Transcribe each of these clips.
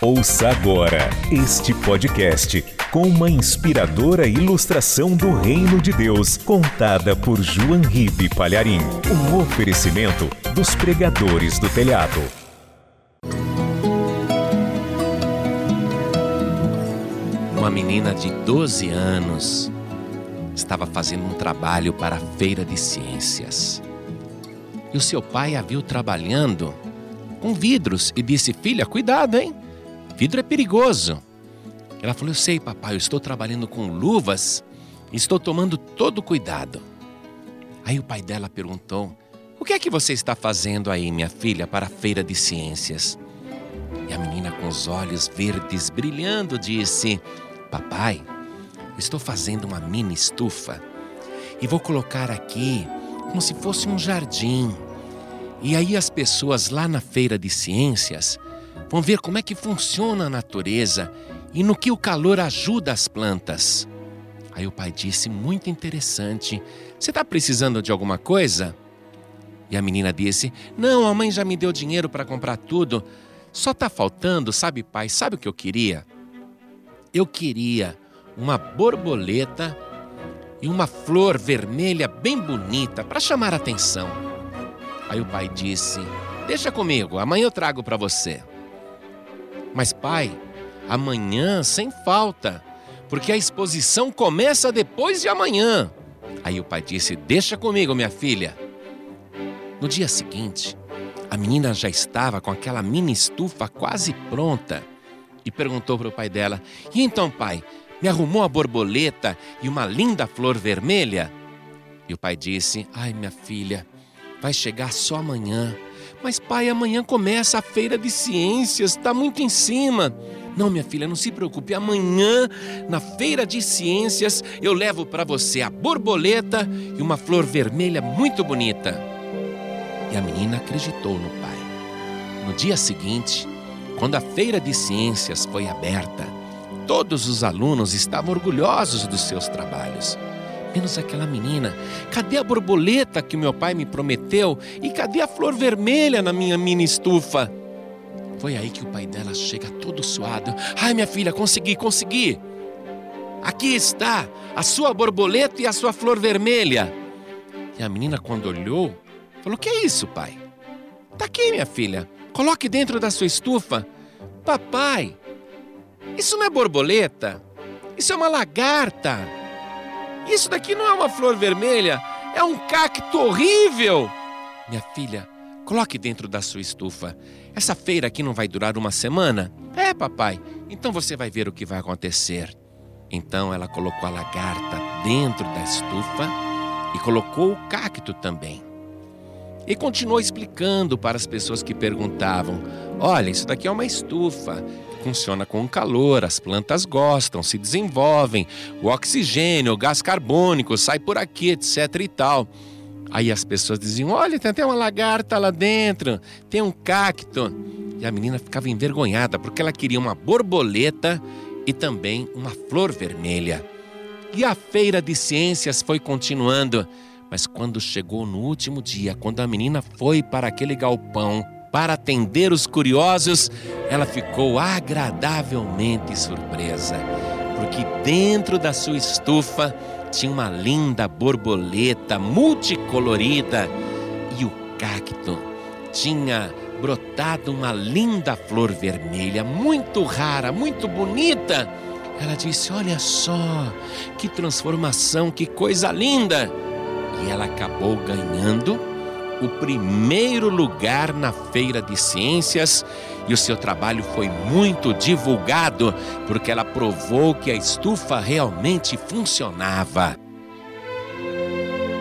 Ouça agora este podcast com uma inspiradora ilustração do Reino de Deus, contada por João Ribe Palharim. Um oferecimento dos pregadores do telhado. Uma menina de 12 anos estava fazendo um trabalho para a feira de ciências. E o seu pai a viu trabalhando com vidros e disse: Filha, cuidado, hein? Vidro é perigoso. Ela falou: Eu sei, papai, eu estou trabalhando com luvas estou tomando todo cuidado. Aí o pai dela perguntou: O que é que você está fazendo aí, minha filha, para a feira de ciências? E a menina, com os olhos verdes brilhando, disse: Papai, estou fazendo uma mini estufa e vou colocar aqui como se fosse um jardim. E aí as pessoas lá na feira de ciências vão ver como é que funciona a natureza e no que o calor ajuda as plantas. Aí o pai disse: Muito interessante. Você está precisando de alguma coisa? E a menina disse: Não, a mãe já me deu dinheiro para comprar tudo. Só está faltando, sabe, pai? Sabe o que eu queria? Eu queria uma borboleta e uma flor vermelha bem bonita para chamar a atenção. Aí o pai disse: Deixa comigo, amanhã eu trago para você. Mas, pai, amanhã sem falta, porque a exposição começa depois de amanhã. Aí o pai disse: Deixa comigo, minha filha. No dia seguinte, a menina já estava com aquela mini estufa quase pronta e perguntou para o pai dela: E então, pai, me arrumou a borboleta e uma linda flor vermelha? E o pai disse: Ai, minha filha, vai chegar só amanhã. Mas, pai, amanhã começa a feira de ciências, está muito em cima. Não, minha filha, não se preocupe. Amanhã, na feira de ciências, eu levo para você a borboleta e uma flor vermelha muito bonita. E a menina acreditou no pai. No dia seguinte, quando a feira de ciências foi aberta, todos os alunos estavam orgulhosos dos seus trabalhos menos aquela menina. Cadê a borboleta que meu pai me prometeu? E cadê a flor vermelha na minha mini estufa? Foi aí que o pai dela chega todo suado. Ai, minha filha, consegui, consegui. Aqui está a sua borboleta e a sua flor vermelha. E a menina, quando olhou, falou: Que é isso, pai? Tá aqui, minha filha. Coloque dentro da sua estufa. Papai, isso não é borboleta. Isso é uma lagarta. Isso daqui não é uma flor vermelha, é um cacto horrível. Minha filha, coloque dentro da sua estufa. Essa feira aqui não vai durar uma semana? É, papai. Então você vai ver o que vai acontecer. Então ela colocou a lagarta dentro da estufa e colocou o cacto também. E continuou explicando para as pessoas que perguntavam: Olha, isso daqui é uma estufa funciona com calor, as plantas gostam, se desenvolvem, o oxigênio, o gás carbônico sai por aqui, etc e tal. Aí as pessoas diziam: Olha, tem até uma lagarta lá dentro, tem um cacto. E a menina ficava envergonhada porque ela queria uma borboleta e também uma flor vermelha. E a feira de ciências foi continuando. Mas quando chegou no último dia, quando a menina foi para aquele galpão, para atender os curiosos, ela ficou agradavelmente surpresa, porque dentro da sua estufa tinha uma linda borboleta multicolorida e o cacto tinha brotado uma linda flor vermelha, muito rara, muito bonita. Ela disse: Olha só, que transformação, que coisa linda! E ela acabou ganhando o primeiro lugar na Feira de Ciências e o seu trabalho foi muito divulgado porque ela provou que a estufa realmente funcionava.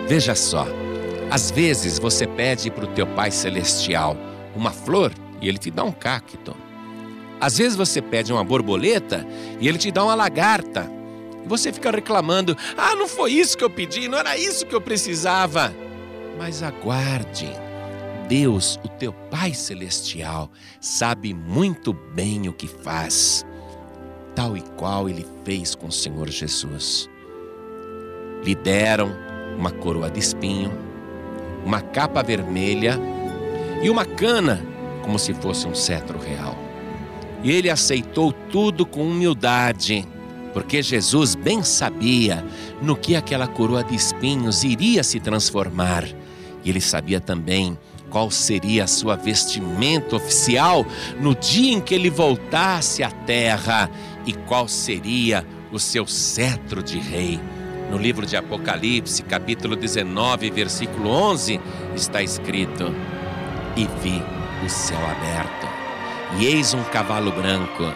Veja só, às vezes você pede para o teu Pai Celestial uma flor e ele te dá um cacto. Às vezes você pede uma borboleta e ele te dá uma lagarta. E você fica reclamando: ah, não foi isso que eu pedi, não era isso que eu precisava. Mas aguarde. Deus, o teu Pai Celestial, sabe muito bem o que faz, tal e qual ele fez com o Senhor Jesus. Lhe deram uma coroa de espinho, uma capa vermelha e uma cana, como se fosse um cetro real. e ele aceitou tudo com humildade, porque Jesus bem sabia no que aquela coroa de espinhos iria se transformar. E ele sabia também qual seria a sua vestimenta oficial no dia em que ele voltasse à terra e qual seria o seu cetro de rei. No livro de Apocalipse, capítulo 19, versículo 11, está escrito: E vi o céu aberto e eis um cavalo branco.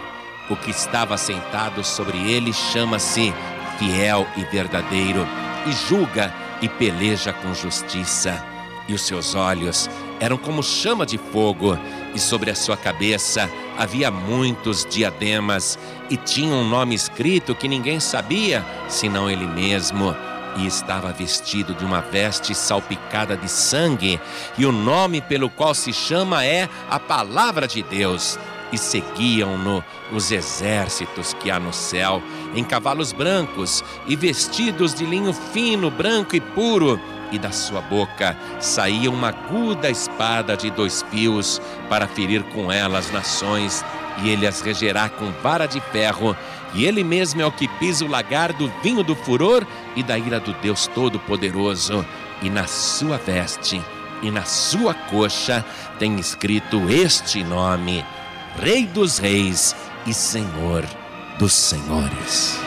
O que estava sentado sobre ele chama-se Fiel e Verdadeiro, e julga e peleja com justiça. E os seus olhos eram como chama de fogo, e sobre a sua cabeça havia muitos diademas, e tinha um nome escrito que ninguém sabia, senão ele mesmo e estava vestido de uma veste salpicada de sangue, e o nome pelo qual se chama é a Palavra de Deus. E seguiam-no os exércitos que há no céu, em cavalos brancos e vestidos de linho fino, branco e puro, e da sua boca saía uma aguda espada de dois fios para ferir com ela as nações, e ele as regerá com vara de ferro e ele mesmo é o que pisa o lagar do vinho do furor e da ira do Deus Todo-Poderoso. E na sua veste e na sua coxa tem escrito este nome: Rei dos Reis e Senhor dos Senhores.